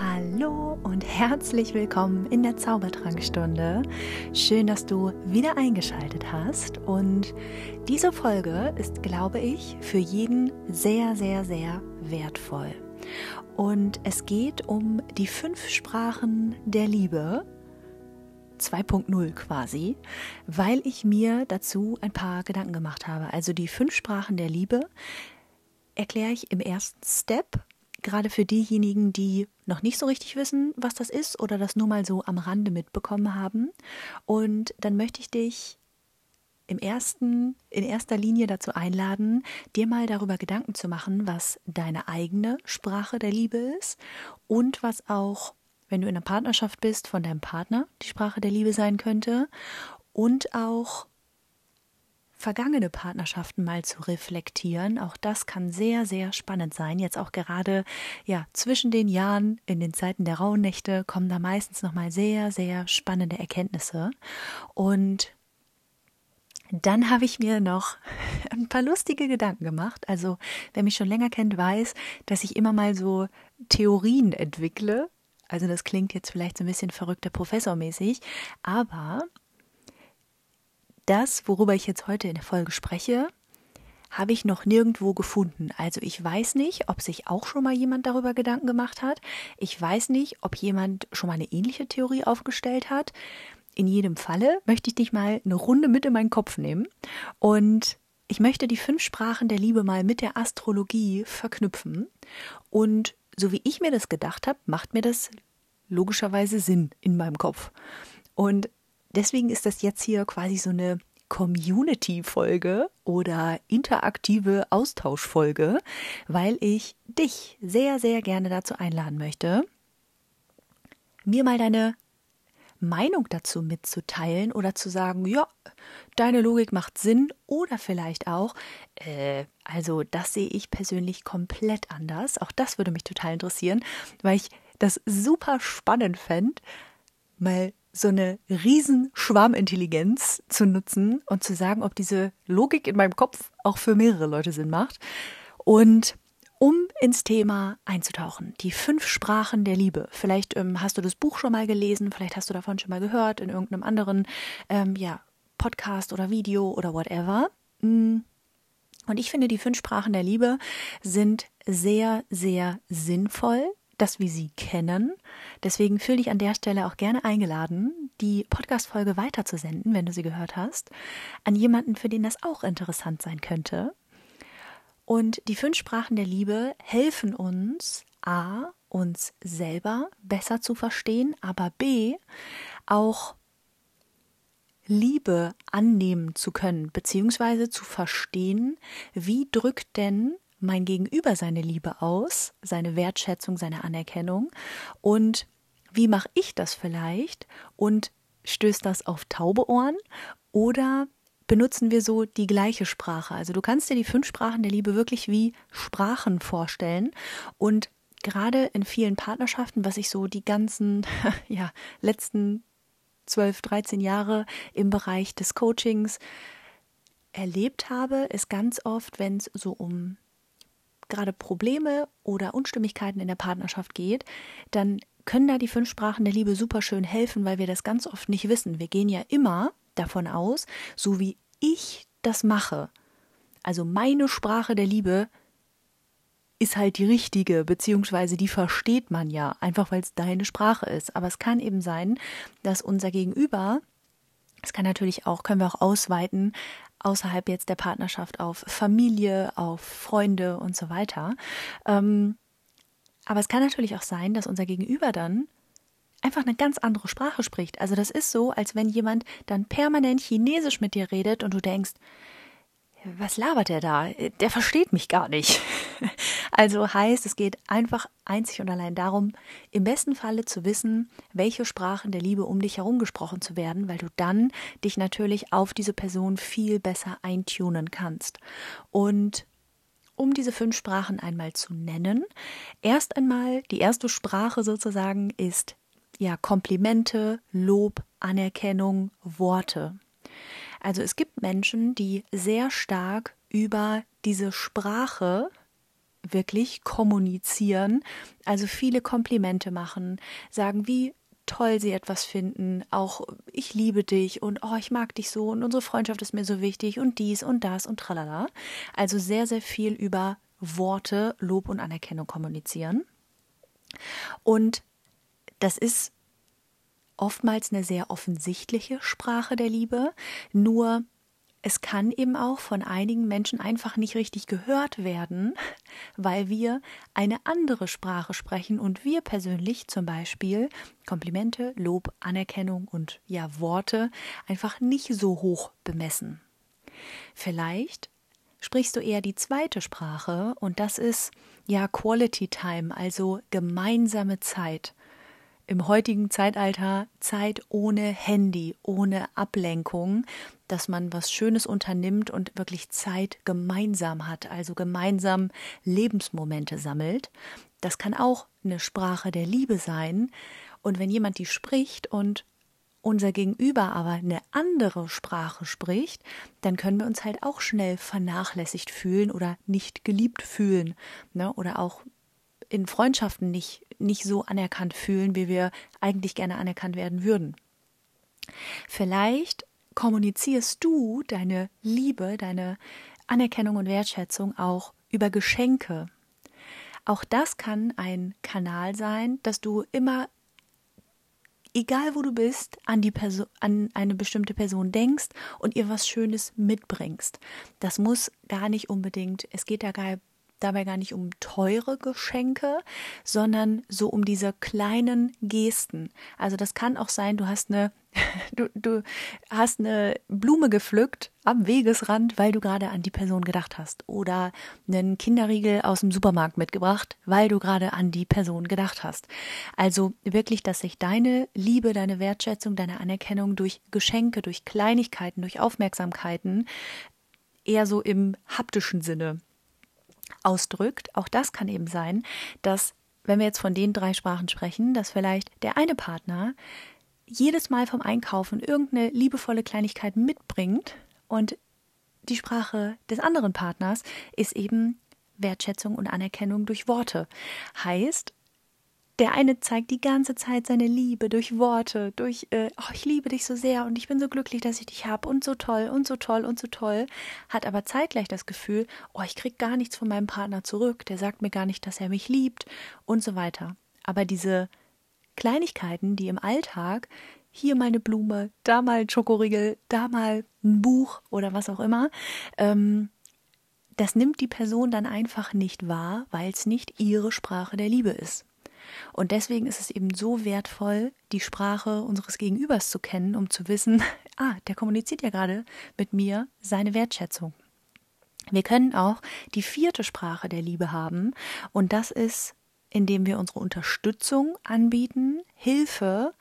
Hallo und herzlich willkommen in der Zaubertrankstunde. Schön, dass du wieder eingeschaltet hast. Und diese Folge ist, glaube ich, für jeden sehr, sehr, sehr wertvoll. Und es geht um die fünf Sprachen der Liebe. 2.0 quasi, weil ich mir dazu ein paar Gedanken gemacht habe. Also die fünf Sprachen der Liebe erkläre ich im ersten Step gerade für diejenigen, die noch nicht so richtig wissen, was das ist oder das nur mal so am Rande mitbekommen haben. Und dann möchte ich dich im ersten, in erster Linie dazu einladen, dir mal darüber Gedanken zu machen, was deine eigene Sprache der Liebe ist und was auch, wenn du in einer Partnerschaft bist, von deinem Partner die Sprache der Liebe sein könnte und auch vergangene Partnerschaften mal zu reflektieren. Auch das kann sehr, sehr spannend sein. Jetzt auch gerade ja zwischen den Jahren in den Zeiten der Rauhnächte kommen da meistens noch mal sehr, sehr spannende Erkenntnisse und dann habe ich mir noch ein paar lustige Gedanken gemacht. Also, wer mich schon länger kennt, weiß, dass ich immer mal so Theorien entwickle. Also, das klingt jetzt vielleicht so ein bisschen verrückter Professormäßig, aber das, worüber ich jetzt heute in der Folge spreche, habe ich noch nirgendwo gefunden. Also ich weiß nicht, ob sich auch schon mal jemand darüber Gedanken gemacht hat. Ich weiß nicht, ob jemand schon mal eine ähnliche Theorie aufgestellt hat. In jedem Falle möchte ich dich mal eine Runde mit in meinen Kopf nehmen und ich möchte die fünf Sprachen der Liebe mal mit der Astrologie verknüpfen. Und so wie ich mir das gedacht habe, macht mir das logischerweise Sinn in meinem Kopf. Und deswegen ist das jetzt hier quasi so eine Community-Folge oder interaktive Austauschfolge, weil ich dich sehr, sehr gerne dazu einladen möchte, mir mal deine Meinung dazu mitzuteilen oder zu sagen, ja, deine Logik macht Sinn oder vielleicht auch, äh, also das sehe ich persönlich komplett anders. Auch das würde mich total interessieren, weil ich das super spannend fände, mal so eine riesen Schwarmintelligenz zu nutzen und zu sagen, ob diese Logik in meinem Kopf auch für mehrere Leute Sinn macht. Und um ins Thema einzutauchen, die fünf Sprachen der Liebe. Vielleicht ähm, hast du das Buch schon mal gelesen, vielleicht hast du davon schon mal gehört in irgendeinem anderen ähm, ja, Podcast oder Video oder whatever. Mm. Und ich finde, die fünf Sprachen der Liebe sind sehr, sehr sinnvoll dass wir sie kennen. Deswegen fühle dich an der Stelle auch gerne eingeladen, die Podcast-Folge weiterzusenden, wenn du sie gehört hast, an jemanden, für den das auch interessant sein könnte. Und die fünf Sprachen der Liebe helfen uns, a, uns selber besser zu verstehen, aber b, auch Liebe annehmen zu können, beziehungsweise zu verstehen, wie drückt denn mein Gegenüber seine Liebe aus, seine Wertschätzung, seine Anerkennung? Und wie mache ich das vielleicht? Und stößt das auf taube Ohren? Oder benutzen wir so die gleiche Sprache? Also du kannst dir die fünf Sprachen der Liebe wirklich wie Sprachen vorstellen. Und gerade in vielen Partnerschaften, was ich so die ganzen ja, letzten 12, 13 Jahre im Bereich des Coachings erlebt habe, ist ganz oft, wenn es so um gerade Probleme oder Unstimmigkeiten in der Partnerschaft geht, dann können da die fünf Sprachen der Liebe super schön helfen, weil wir das ganz oft nicht wissen. Wir gehen ja immer davon aus, so wie ich das mache. Also meine Sprache der Liebe ist halt die richtige, beziehungsweise die versteht man ja, einfach weil es deine Sprache ist. Aber es kann eben sein, dass unser Gegenüber, es kann natürlich auch, können wir auch ausweiten, außerhalb jetzt der Partnerschaft auf Familie, auf Freunde und so weiter. Ähm, aber es kann natürlich auch sein, dass unser Gegenüber dann einfach eine ganz andere Sprache spricht. Also das ist so, als wenn jemand dann permanent Chinesisch mit dir redet und du denkst, was labert der da? Der versteht mich gar nicht. Also heißt, es geht einfach einzig und allein darum, im besten Falle zu wissen, welche Sprachen der Liebe um dich herum gesprochen zu werden, weil du dann dich natürlich auf diese Person viel besser eintunen kannst. Und um diese fünf Sprachen einmal zu nennen, erst einmal die erste Sprache sozusagen ist ja Komplimente, Lob, Anerkennung, Worte. Also es gibt Menschen, die sehr stark über diese Sprache wirklich kommunizieren, also viele Komplimente machen, sagen, wie toll sie etwas finden, auch ich liebe dich und oh, ich mag dich so und unsere Freundschaft ist mir so wichtig und dies und das und tralala. Also sehr, sehr viel über Worte, Lob und Anerkennung kommunizieren. Und das ist oftmals eine sehr offensichtliche Sprache der Liebe, nur es kann eben auch von einigen Menschen einfach nicht richtig gehört werden, weil wir eine andere Sprache sprechen und wir persönlich zum Beispiel Komplimente, Lob, Anerkennung und ja Worte einfach nicht so hoch bemessen. Vielleicht sprichst du eher die zweite Sprache und das ist ja Quality Time, also gemeinsame Zeit im heutigen Zeitalter Zeit ohne Handy, ohne Ablenkung, dass man was Schönes unternimmt und wirklich Zeit gemeinsam hat, also gemeinsam Lebensmomente sammelt. Das kann auch eine Sprache der Liebe sein. Und wenn jemand die spricht und unser Gegenüber aber eine andere Sprache spricht, dann können wir uns halt auch schnell vernachlässigt fühlen oder nicht geliebt fühlen. Ne? Oder auch in Freundschaften nicht, nicht so anerkannt fühlen, wie wir eigentlich gerne anerkannt werden würden. Vielleicht kommunizierst du deine Liebe, deine Anerkennung und Wertschätzung auch über Geschenke. Auch das kann ein Kanal sein, dass du immer, egal wo du bist, an die Person, an eine bestimmte Person denkst und ihr was Schönes mitbringst. Das muss gar nicht unbedingt, es geht da gar dabei gar nicht um teure Geschenke, sondern so um diese kleinen Gesten. Also das kann auch sein, du hast eine du, du hast eine Blume gepflückt am Wegesrand, weil du gerade an die Person gedacht hast. Oder einen Kinderriegel aus dem Supermarkt mitgebracht, weil du gerade an die Person gedacht hast. Also wirklich, dass sich deine Liebe, deine Wertschätzung, deine Anerkennung durch Geschenke, durch Kleinigkeiten, durch Aufmerksamkeiten eher so im haptischen Sinne ausdrückt. Auch das kann eben sein, dass, wenn wir jetzt von den drei Sprachen sprechen, dass vielleicht der eine Partner jedes Mal vom Einkaufen irgendeine liebevolle Kleinigkeit mitbringt und die Sprache des anderen Partners ist eben Wertschätzung und Anerkennung durch Worte. Heißt, der eine zeigt die ganze Zeit seine Liebe durch Worte, durch äh, oh, ich liebe dich so sehr und ich bin so glücklich, dass ich dich habe und so toll und so toll und so toll, hat aber zeitgleich das Gefühl, oh, ich krieg gar nichts von meinem Partner zurück, der sagt mir gar nicht, dass er mich liebt und so weiter. Aber diese Kleinigkeiten, die im Alltag hier mal eine Blume, da mal ein Schokoriegel, da mal ein Buch oder was auch immer, ähm, das nimmt die Person dann einfach nicht wahr, weil es nicht ihre Sprache der Liebe ist. Und deswegen ist es eben so wertvoll, die Sprache unseres Gegenübers zu kennen, um zu wissen, ah, der kommuniziert ja gerade mit mir seine Wertschätzung. Wir können auch die vierte Sprache der Liebe haben und das ist, indem wir unsere Unterstützung anbieten, Hilfe,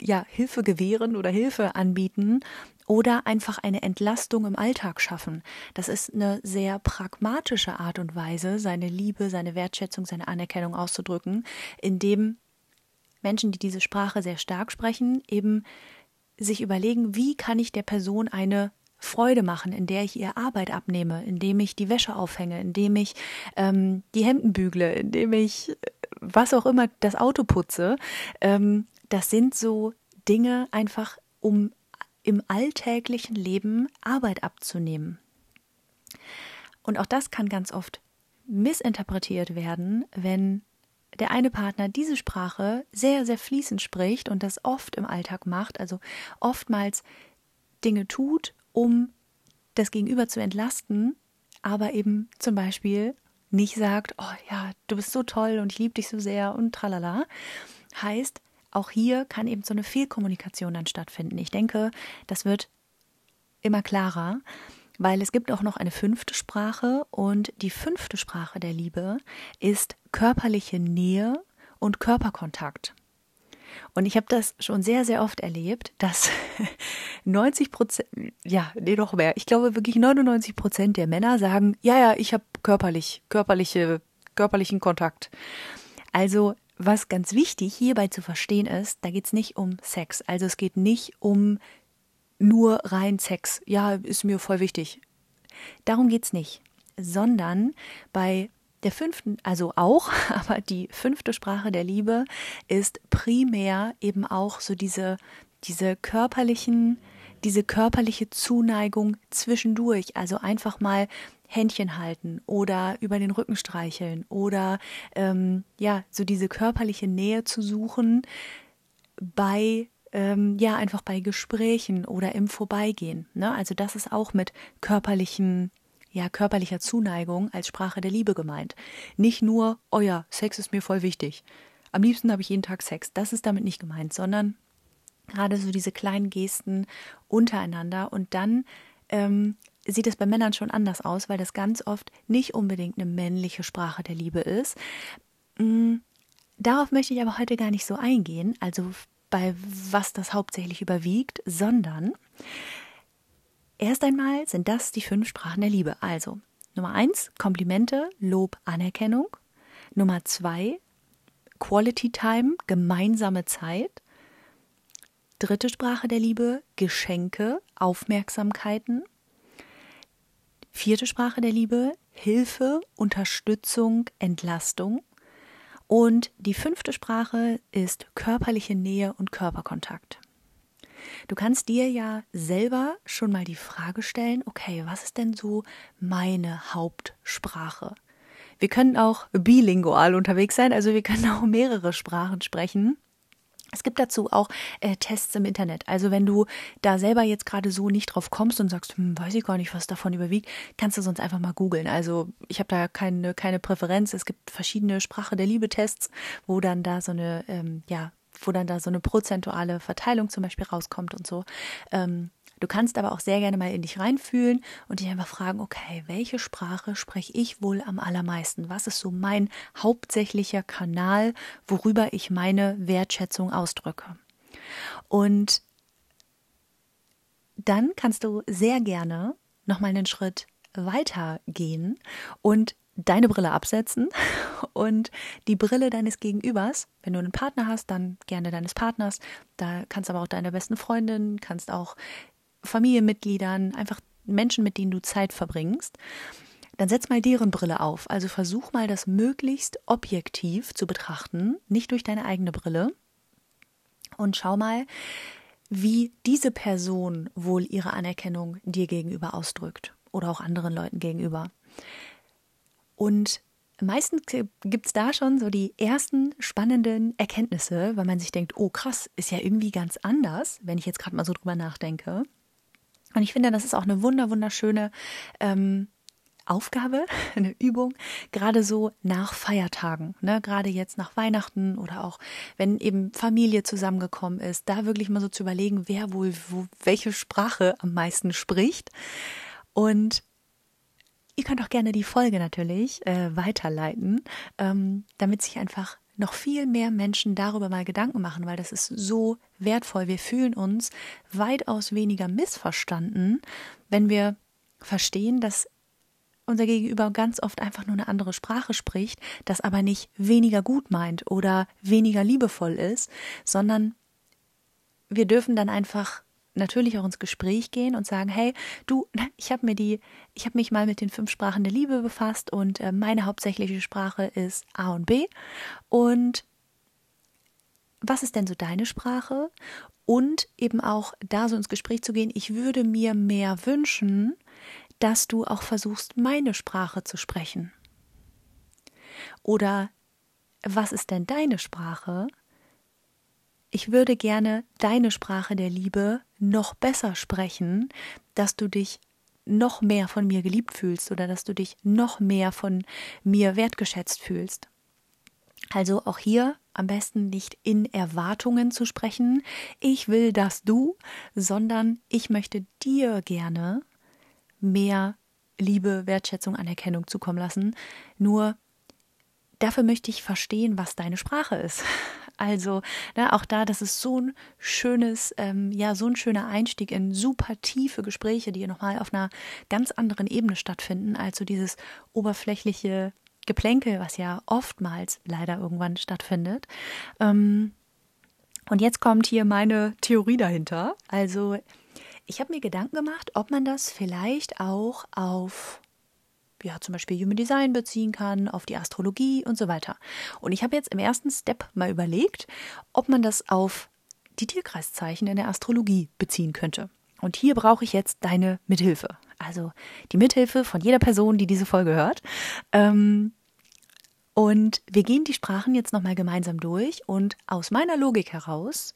ja, Hilfe gewähren oder Hilfe anbieten oder einfach eine Entlastung im Alltag schaffen. Das ist eine sehr pragmatische Art und Weise, seine Liebe, seine Wertschätzung, seine Anerkennung auszudrücken, indem Menschen, die diese Sprache sehr stark sprechen, eben sich überlegen, wie kann ich der Person eine Freude machen, in der ich ihr Arbeit abnehme, indem ich die Wäsche aufhänge, indem ich ähm, die Hemden bügle, indem ich was auch immer das Auto putze. Ähm, das sind so Dinge einfach, um im alltäglichen Leben Arbeit abzunehmen. Und auch das kann ganz oft missinterpretiert werden, wenn der eine Partner diese Sprache sehr, sehr fließend spricht und das oft im Alltag macht, also oftmals Dinge tut, um das Gegenüber zu entlasten, aber eben zum Beispiel nicht sagt, oh ja, du bist so toll und ich liebe dich so sehr und tralala, heißt, auch hier kann eben so eine Fehlkommunikation dann stattfinden. Ich denke, das wird immer klarer, weil es gibt auch noch eine fünfte Sprache und die fünfte Sprache der Liebe ist körperliche Nähe und Körperkontakt. Und ich habe das schon sehr, sehr oft erlebt, dass 90 Prozent, ja, nee, doch mehr, ich glaube wirklich 99 Prozent der Männer sagen, ja, ja, ich habe körperlich, körperliche, körperlichen Kontakt. Also was ganz wichtig hierbei zu verstehen ist, da geht es nicht um Sex. Also es geht nicht um nur rein Sex. Ja, ist mir voll wichtig. Darum geht es nicht. sondern bei der fünften, also auch, aber die fünfte Sprache der Liebe ist primär eben auch so diese, diese körperlichen, diese körperliche Zuneigung zwischendurch. Also einfach mal Händchen halten oder über den Rücken streicheln oder ähm, ja, so diese körperliche Nähe zu suchen bei ähm, ja, einfach bei Gesprächen oder im Vorbeigehen. Ne? Also das ist auch mit körperlichen ja, körperlicher Zuneigung als Sprache der Liebe gemeint. Nicht nur, oh ja, Sex ist mir voll wichtig. Am liebsten habe ich jeden Tag Sex. Das ist damit nicht gemeint, sondern gerade so diese kleinen Gesten untereinander. Und dann ähm, sieht es bei Männern schon anders aus, weil das ganz oft nicht unbedingt eine männliche Sprache der Liebe ist. Mhm. Darauf möchte ich aber heute gar nicht so eingehen, also bei was das hauptsächlich überwiegt, sondern Erst einmal sind das die fünf Sprachen der Liebe. Also Nummer eins, Komplimente, Lob, Anerkennung. Nummer zwei, Quality Time, gemeinsame Zeit. Dritte Sprache der Liebe, Geschenke, Aufmerksamkeiten. Vierte Sprache der Liebe, Hilfe, Unterstützung, Entlastung. Und die fünfte Sprache ist körperliche Nähe und Körperkontakt. Du kannst dir ja selber schon mal die Frage stellen, okay, was ist denn so meine Hauptsprache? Wir können auch bilingual unterwegs sein, also wir können auch mehrere Sprachen sprechen. Es gibt dazu auch äh, Tests im Internet. Also wenn du da selber jetzt gerade so nicht drauf kommst und sagst, hm, weiß ich gar nicht, was davon überwiegt, kannst du sonst einfach mal googeln. Also ich habe da keine, keine Präferenz. Es gibt verschiedene Sprache der Liebe-Tests, wo dann da so eine ähm, ja, wo dann da so eine prozentuale Verteilung zum Beispiel rauskommt und so. Ähm, du kannst aber auch sehr gerne mal in dich reinfühlen und dich einfach fragen, okay, welche Sprache spreche ich wohl am allermeisten? Was ist so mein hauptsächlicher Kanal, worüber ich meine Wertschätzung ausdrücke? Und dann kannst du sehr gerne nochmal einen Schritt weitergehen und deine Brille absetzen und die Brille deines Gegenübers. Wenn du einen Partner hast, dann gerne deines Partners. Da kannst aber auch deiner besten Freundin, kannst auch Familienmitgliedern, einfach Menschen, mit denen du Zeit verbringst. Dann setz mal deren Brille auf. Also versuch mal, das möglichst objektiv zu betrachten, nicht durch deine eigene Brille. Und schau mal, wie diese Person wohl ihre Anerkennung dir gegenüber ausdrückt oder auch anderen Leuten gegenüber. Und meistens gibt es da schon so die ersten spannenden Erkenntnisse, weil man sich denkt, oh krass, ist ja irgendwie ganz anders, wenn ich jetzt gerade mal so drüber nachdenke. Und ich finde, das ist auch eine wunder, wunderschöne ähm, Aufgabe, eine Übung, gerade so nach Feiertagen, ne? gerade jetzt nach Weihnachten oder auch wenn eben Familie zusammengekommen ist, da wirklich mal so zu überlegen, wer wohl wo, welche Sprache am meisten spricht. Und Ihr könnt auch gerne die Folge natürlich äh, weiterleiten, ähm, damit sich einfach noch viel mehr Menschen darüber mal Gedanken machen, weil das ist so wertvoll. Wir fühlen uns weitaus weniger missverstanden, wenn wir verstehen, dass unser Gegenüber ganz oft einfach nur eine andere Sprache spricht, das aber nicht weniger gut meint oder weniger liebevoll ist, sondern wir dürfen dann einfach natürlich auch ins Gespräch gehen und sagen, hey, du, ich habe mir die, ich habe mich mal mit den fünf Sprachen der Liebe befasst und äh, meine hauptsächliche Sprache ist A und B. Und was ist denn so deine Sprache? Und eben auch da so ins Gespräch zu gehen, ich würde mir mehr wünschen, dass du auch versuchst, meine Sprache zu sprechen. Oder was ist denn deine Sprache? Ich würde gerne deine Sprache der Liebe noch besser sprechen, dass du dich noch mehr von mir geliebt fühlst oder dass du dich noch mehr von mir wertgeschätzt fühlst. Also auch hier am besten nicht in Erwartungen zu sprechen, ich will dass du, sondern ich möchte dir gerne mehr Liebe, Wertschätzung, Anerkennung zukommen lassen. Nur dafür möchte ich verstehen, was deine Sprache ist. Also ne, auch da, das ist so ein schönes, ähm, ja, so ein schöner Einstieg in super tiefe Gespräche, die nochmal auf einer ganz anderen Ebene stattfinden, als so dieses oberflächliche Geplänkel, was ja oftmals leider irgendwann stattfindet. Ähm, und jetzt kommt hier meine Theorie dahinter. Also ich habe mir Gedanken gemacht, ob man das vielleicht auch auf ja zum Beispiel Human Design beziehen kann, auf die Astrologie und so weiter. Und ich habe jetzt im ersten Step mal überlegt, ob man das auf die Tierkreiszeichen in der Astrologie beziehen könnte. Und hier brauche ich jetzt deine Mithilfe. Also die Mithilfe von jeder Person, die diese Folge hört. Ähm, und wir gehen die Sprachen jetzt nochmal gemeinsam durch und aus meiner Logik heraus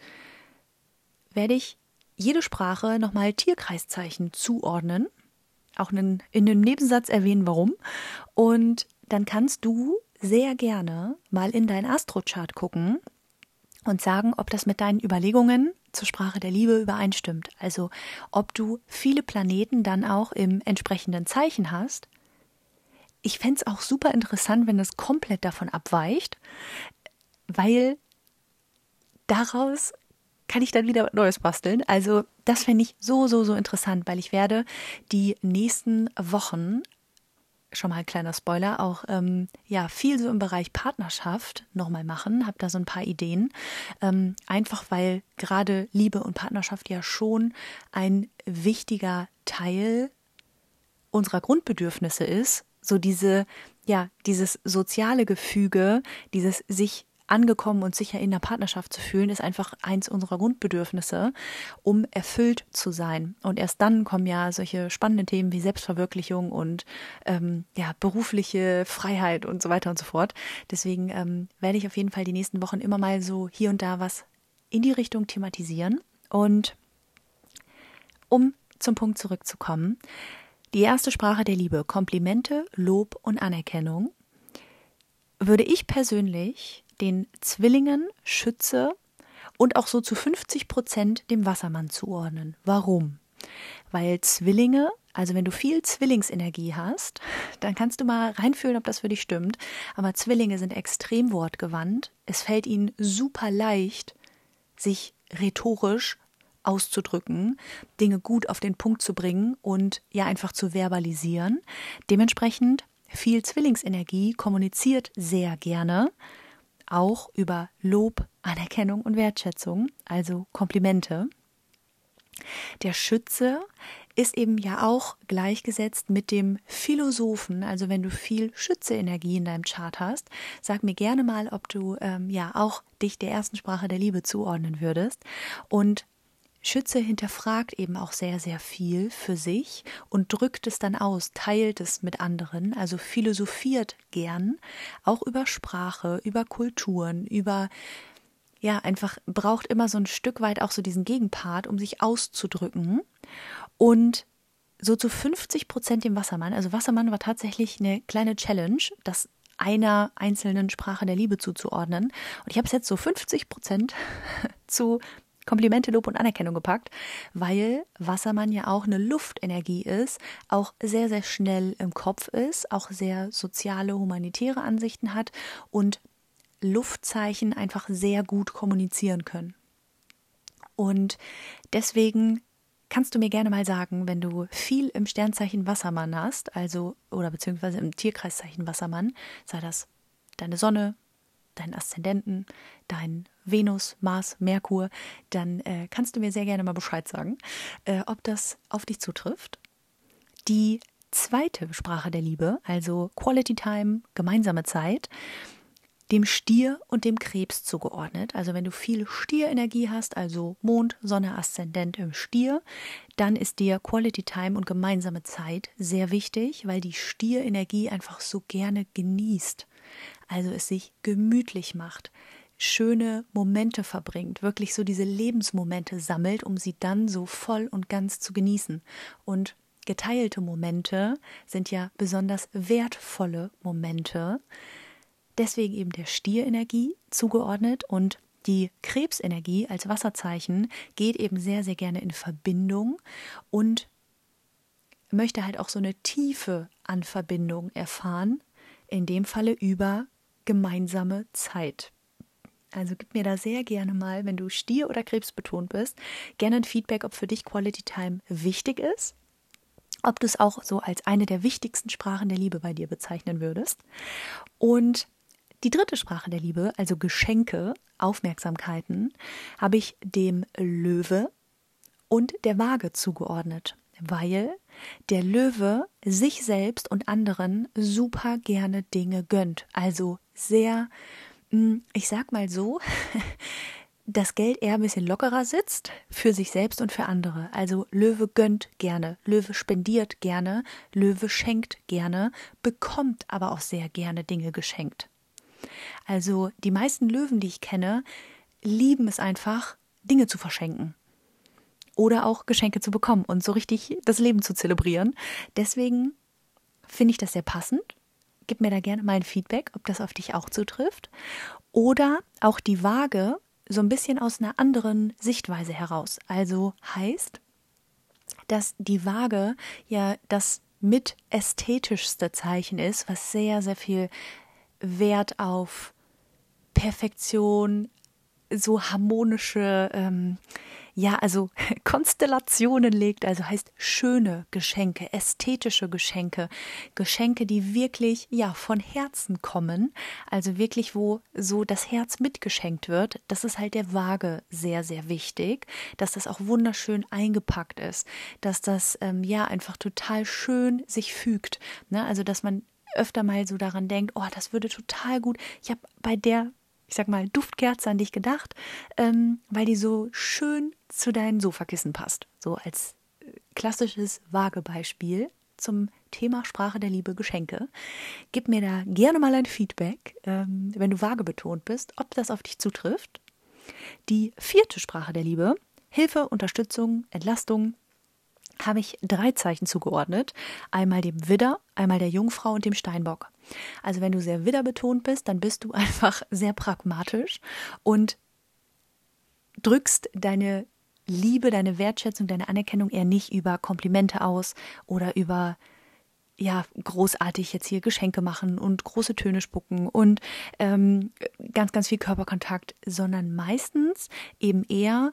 werde ich jede Sprache nochmal Tierkreiszeichen zuordnen, auch in, in einem Nebensatz erwähnen, warum. Und dann kannst du sehr gerne mal in dein Astrochart gucken und sagen, ob das mit deinen Überlegungen zur Sprache der Liebe übereinstimmt. Also ob du viele Planeten dann auch im entsprechenden Zeichen hast. Ich fände es auch super interessant, wenn das komplett davon abweicht, weil daraus kann ich dann wieder Neues basteln. Also das fände ich so, so, so interessant, weil ich werde die nächsten Wochen schon mal ein kleiner Spoiler, auch ähm, ja viel so im Bereich Partnerschaft nochmal machen. Habe da so ein paar Ideen. Ähm, einfach weil gerade Liebe und Partnerschaft ja schon ein wichtiger Teil unserer Grundbedürfnisse ist. So diese, ja, dieses soziale Gefüge, dieses sich angekommen und sicher in der Partnerschaft zu fühlen, ist einfach eins unserer Grundbedürfnisse, um erfüllt zu sein. Und erst dann kommen ja solche spannenden Themen wie Selbstverwirklichung und ähm, ja, berufliche Freiheit und so weiter und so fort. Deswegen ähm, werde ich auf jeden Fall die nächsten Wochen immer mal so hier und da was in die Richtung thematisieren. Und um zum Punkt zurückzukommen, die erste Sprache der Liebe, Komplimente, Lob und Anerkennung, würde ich persönlich den Zwillingen, Schütze und auch so zu 50 Prozent dem Wassermann zuordnen. Warum? Weil Zwillinge, also wenn du viel Zwillingsenergie hast, dann kannst du mal reinfühlen, ob das für dich stimmt. Aber Zwillinge sind extrem wortgewandt. Es fällt ihnen super leicht, sich rhetorisch auszudrücken, Dinge gut auf den Punkt zu bringen und ja einfach zu verbalisieren. Dementsprechend viel Zwillingsenergie kommuniziert sehr gerne, auch über Lob, Anerkennung und Wertschätzung, also Komplimente. Der Schütze ist eben ja auch gleichgesetzt mit dem Philosophen. Also wenn du viel Schütze-Energie in deinem Chart hast, sag mir gerne mal, ob du ähm, ja auch dich der ersten Sprache der Liebe zuordnen würdest. Und Schütze hinterfragt eben auch sehr, sehr viel für sich und drückt es dann aus, teilt es mit anderen, also philosophiert gern, auch über Sprache, über Kulturen, über, ja, einfach braucht immer so ein Stück weit auch so diesen Gegenpart, um sich auszudrücken. Und so zu 50 Prozent dem Wassermann, also Wassermann war tatsächlich eine kleine Challenge, das einer einzelnen Sprache der Liebe zuzuordnen. Und ich habe es jetzt so 50 Prozent zu Komplimente, Lob und Anerkennung gepackt, weil Wassermann ja auch eine Luftenergie ist, auch sehr, sehr schnell im Kopf ist, auch sehr soziale, humanitäre Ansichten hat und Luftzeichen einfach sehr gut kommunizieren können. Und deswegen kannst du mir gerne mal sagen, wenn du viel im Sternzeichen Wassermann hast, also oder beziehungsweise im Tierkreiszeichen Wassermann, sei das deine Sonne, deinen Aszendenten, dein Venus, Mars, Merkur, dann äh, kannst du mir sehr gerne mal Bescheid sagen, äh, ob das auf dich zutrifft. Die zweite Sprache der Liebe, also Quality Time, gemeinsame Zeit, dem Stier und dem Krebs zugeordnet. Also wenn du viel Stierenergie hast, also Mond, Sonne, Aszendent im Stier, dann ist dir Quality Time und gemeinsame Zeit sehr wichtig, weil die Stierenergie einfach so gerne genießt also es sich gemütlich macht, schöne Momente verbringt, wirklich so diese Lebensmomente sammelt, um sie dann so voll und ganz zu genießen. Und geteilte Momente sind ja besonders wertvolle Momente. Deswegen eben der Stierenergie zugeordnet und die Krebsenergie als Wasserzeichen geht eben sehr, sehr gerne in Verbindung und möchte halt auch so eine Tiefe an Verbindung erfahren, in dem Falle über gemeinsame Zeit. Also gib mir da sehr gerne mal, wenn du Stier- oder Krebs betont bist, gerne ein Feedback, ob für dich Quality Time wichtig ist, ob du es auch so als eine der wichtigsten Sprachen der Liebe bei dir bezeichnen würdest. Und die dritte Sprache der Liebe, also Geschenke, Aufmerksamkeiten, habe ich dem Löwe und der Waage zugeordnet. weil der Löwe sich selbst und anderen super gerne Dinge gönnt. Also sehr, hm, ich sag mal so, das Geld eher ein bisschen lockerer sitzt für sich selbst und für andere. Also Löwe gönnt gerne, Löwe spendiert gerne, Löwe schenkt gerne, bekommt aber auch sehr gerne Dinge geschenkt. Also die meisten Löwen, die ich kenne, lieben es einfach, Dinge zu verschenken oder auch Geschenke zu bekommen und so richtig das Leben zu zelebrieren. Deswegen finde ich das sehr passend. Gib mir da gerne mal ein Feedback, ob das auf dich auch zutrifft. Oder auch die Waage so ein bisschen aus einer anderen Sichtweise heraus. Also heißt, dass die Waage ja das mit ästhetischste Zeichen ist, was sehr, sehr viel Wert auf Perfektion, so harmonische ähm, ja, also Konstellationen legt, also heißt schöne Geschenke, ästhetische Geschenke, Geschenke, die wirklich, ja, von Herzen kommen, also wirklich, wo so das Herz mitgeschenkt wird, das ist halt der Waage sehr, sehr wichtig, dass das auch wunderschön eingepackt ist, dass das, ähm, ja, einfach total schön sich fügt, ne? also dass man öfter mal so daran denkt, oh, das würde total gut. Ich habe bei der ich sag mal, Duftkerze an dich gedacht, ähm, weil die so schön zu deinen Sofakissen passt. So als äh, klassisches Waagebeispiel zum Thema Sprache der Liebe Geschenke. Gib mir da gerne mal ein Feedback, ähm, wenn du vage betont bist, ob das auf dich zutrifft. Die vierte Sprache der Liebe, Hilfe, Unterstützung, Entlastung, habe ich drei Zeichen zugeordnet. Einmal dem Widder, einmal der Jungfrau und dem Steinbock. Also wenn du sehr widderbetont bist, dann bist du einfach sehr pragmatisch und drückst deine Liebe, deine Wertschätzung, deine Anerkennung eher nicht über Komplimente aus oder über ja, großartig jetzt hier Geschenke machen und große Töne spucken und ähm, ganz, ganz viel Körperkontakt, sondern meistens eben eher,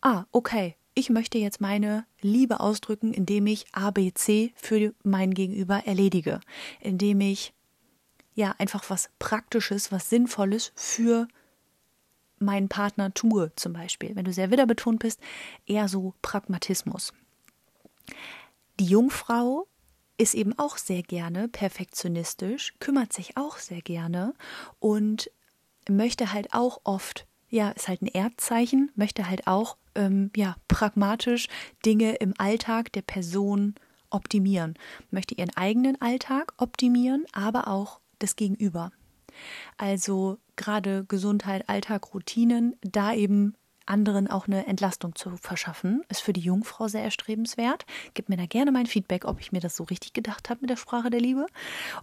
ah, okay, ich möchte jetzt meine Liebe ausdrücken, indem ich ABC für mein Gegenüber erledige, indem ich ja einfach was Praktisches, was Sinnvolles für meinen Partner tue, zum Beispiel. Wenn du sehr wiederbetont bist, eher so Pragmatismus. Die Jungfrau ist eben auch sehr gerne perfektionistisch, kümmert sich auch sehr gerne und möchte halt auch oft, ja, ist halt ein Erdzeichen, möchte halt auch ähm, ja, pragmatisch Dinge im Alltag der Person optimieren, möchte ihren eigenen Alltag optimieren, aber auch das Gegenüber. Also gerade Gesundheit, Alltag, Routinen, da eben anderen auch eine Entlastung zu verschaffen, ist für die Jungfrau sehr erstrebenswert. Gib mir da gerne mein Feedback, ob ich mir das so richtig gedacht habe mit der Sprache der Liebe.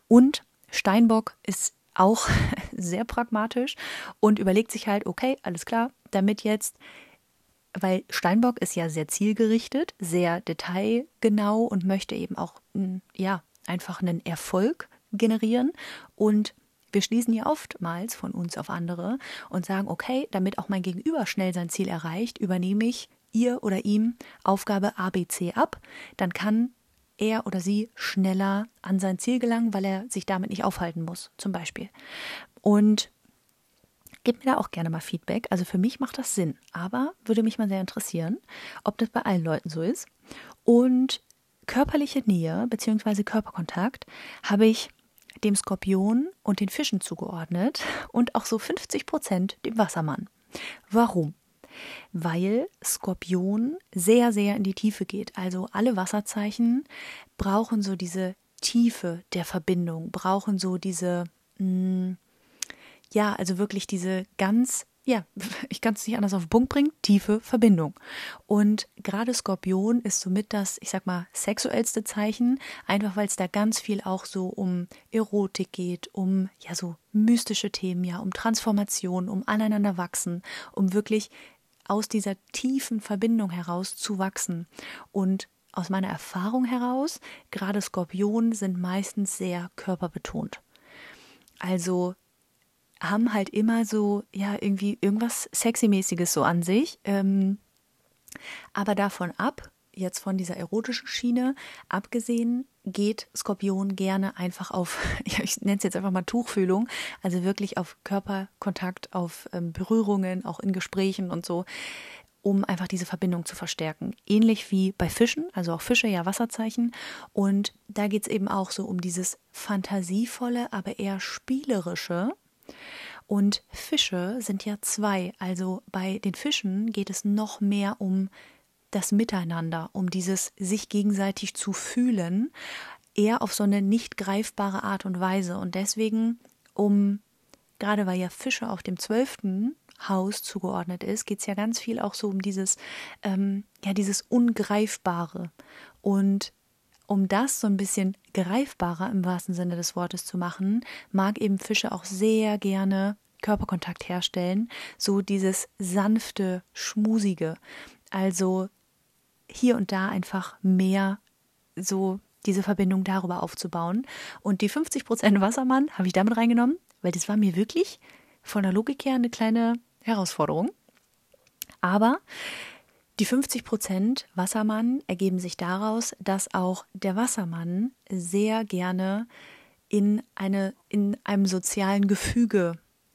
Und Steinbock ist auch sehr pragmatisch und überlegt sich halt, okay, alles klar, damit jetzt weil Steinbock ist ja sehr zielgerichtet, sehr detailgenau und möchte eben auch hm, ja einfach einen Erfolg generieren. Und wir schließen ja oftmals von uns auf andere und sagen, okay, damit auch mein Gegenüber schnell sein Ziel erreicht, übernehme ich ihr oder ihm Aufgabe ABC ab, dann kann er oder sie schneller an sein Ziel gelangen, weil er sich damit nicht aufhalten muss, zum Beispiel. Und Gib mir da auch gerne mal Feedback. Also für mich macht das Sinn, aber würde mich mal sehr interessieren, ob das bei allen Leuten so ist. Und körperliche Nähe bzw. Körperkontakt habe ich dem Skorpion und den Fischen zugeordnet und auch so 50 Prozent dem Wassermann. Warum? Weil Skorpion sehr, sehr in die Tiefe geht. Also alle Wasserzeichen brauchen so diese Tiefe der Verbindung, brauchen so diese, mh, hm, ja, also wirklich diese ganz ja, ich kann es nicht anders auf den Punkt bringen, tiefe Verbindung. Und gerade Skorpion ist somit das, ich sag mal, sexuellste Zeichen, einfach weil es da ganz viel auch so um Erotik geht, um ja so mystische Themen, ja, um Transformation, um aneinander wachsen, um wirklich aus dieser tiefen Verbindung heraus zu wachsen. Und aus meiner Erfahrung heraus, gerade Skorpionen sind meistens sehr körperbetont. Also haben halt immer so, ja, irgendwie irgendwas Sexy-mäßiges so an sich. Ähm, aber davon ab, jetzt von dieser erotischen Schiene abgesehen, geht Skorpion gerne einfach auf, ich nenne es jetzt einfach mal Tuchfühlung, also wirklich auf Körperkontakt, auf ähm, Berührungen, auch in Gesprächen und so. um einfach diese Verbindung zu verstärken. Ähnlich wie bei Fischen, also auch Fische ja Wasserzeichen. Und da geht es eben auch so um dieses fantasievolle, aber eher spielerische. Und Fische sind ja zwei. Also bei den Fischen geht es noch mehr um das Miteinander, um dieses sich gegenseitig zu fühlen, eher auf so eine nicht greifbare Art und Weise. Und deswegen, um, gerade weil ja Fische auf dem zwölften Haus zugeordnet ist, geht es ja ganz viel auch so um dieses, ähm, ja, dieses Ungreifbare. Und um das so ein bisschen greifbarer im wahrsten Sinne des Wortes zu machen, mag eben Fische auch sehr gerne Körperkontakt herstellen, so dieses sanfte, schmusige. Also hier und da einfach mehr so diese Verbindung darüber aufzubauen. Und die 50% Wassermann habe ich damit reingenommen, weil das war mir wirklich von der Logik her eine kleine Herausforderung. Aber die 50% Wassermann ergeben sich daraus, dass auch der Wassermann sehr gerne in, eine, in einem sozialen Gefüge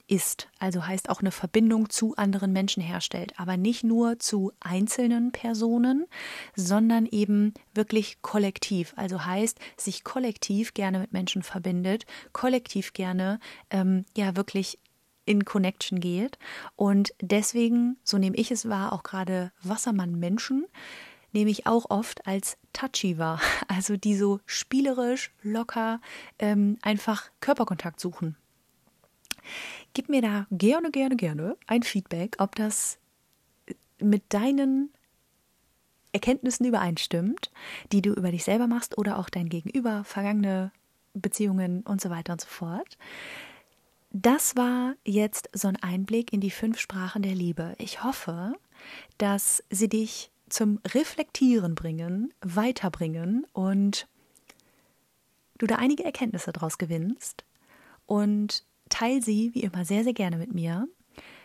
ist, also heißt auch eine Verbindung zu anderen Menschen herstellt, aber nicht nur zu einzelnen Personen, sondern eben wirklich kollektiv, also heißt sich kollektiv gerne mit Menschen verbindet, kollektiv gerne ähm, ja wirklich in Connection geht. Und deswegen, so nehme ich es wahr, auch gerade Wassermann-Menschen, nehme ich auch oft als touchy wahr, also die so spielerisch, locker ähm, einfach Körperkontakt suchen. Gib mir da gerne, gerne, gerne ein Feedback, ob das mit deinen Erkenntnissen übereinstimmt, die du über dich selber machst oder auch dein Gegenüber, vergangene Beziehungen und so weiter und so fort. Das war jetzt so ein Einblick in die fünf Sprachen der Liebe. Ich hoffe, dass sie dich zum Reflektieren bringen, weiterbringen und du da einige Erkenntnisse daraus gewinnst und teil sie wie immer sehr, sehr gerne mit mir.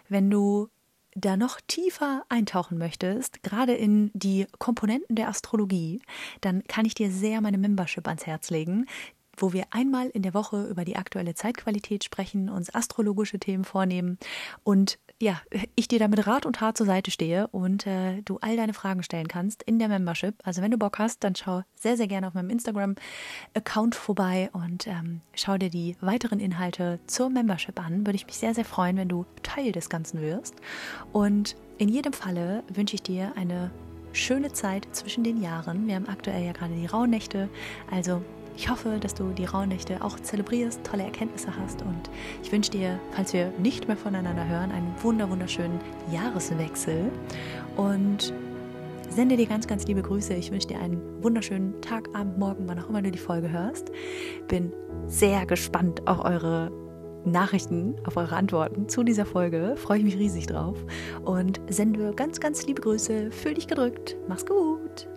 Wenn du da noch tiefer eintauchen möchtest, gerade in die Komponenten der Astrologie, dann kann ich dir sehr meine Membership ans Herz legen wo wir einmal in der Woche über die aktuelle Zeitqualität sprechen, uns astrologische Themen vornehmen und ja, ich dir damit Rat und Tat zur Seite stehe und äh, du all deine Fragen stellen kannst in der Membership. Also wenn du Bock hast, dann schau sehr, sehr gerne auf meinem Instagram-Account vorbei und ähm, schau dir die weiteren Inhalte zur Membership an. Würde ich mich sehr, sehr freuen, wenn du Teil des Ganzen wirst. Und in jedem Falle wünsche ich dir eine schöne Zeit zwischen den Jahren. Wir haben aktuell ja gerade die Rauhnächte, also ich hoffe, dass du die Rauhnächte auch zelebrierst, tolle Erkenntnisse hast und ich wünsche dir, falls wir nicht mehr voneinander hören, einen wunder wunderschönen Jahreswechsel und sende dir ganz, ganz liebe Grüße. Ich wünsche dir einen wunderschönen Tag, Abend, Morgen, wann auch immer du die Folge hörst. Bin sehr gespannt auf eure Nachrichten, auf eure Antworten zu dieser Folge. Freue ich mich riesig drauf und sende ganz, ganz liebe Grüße. Fühl dich gedrückt. Mach's gut.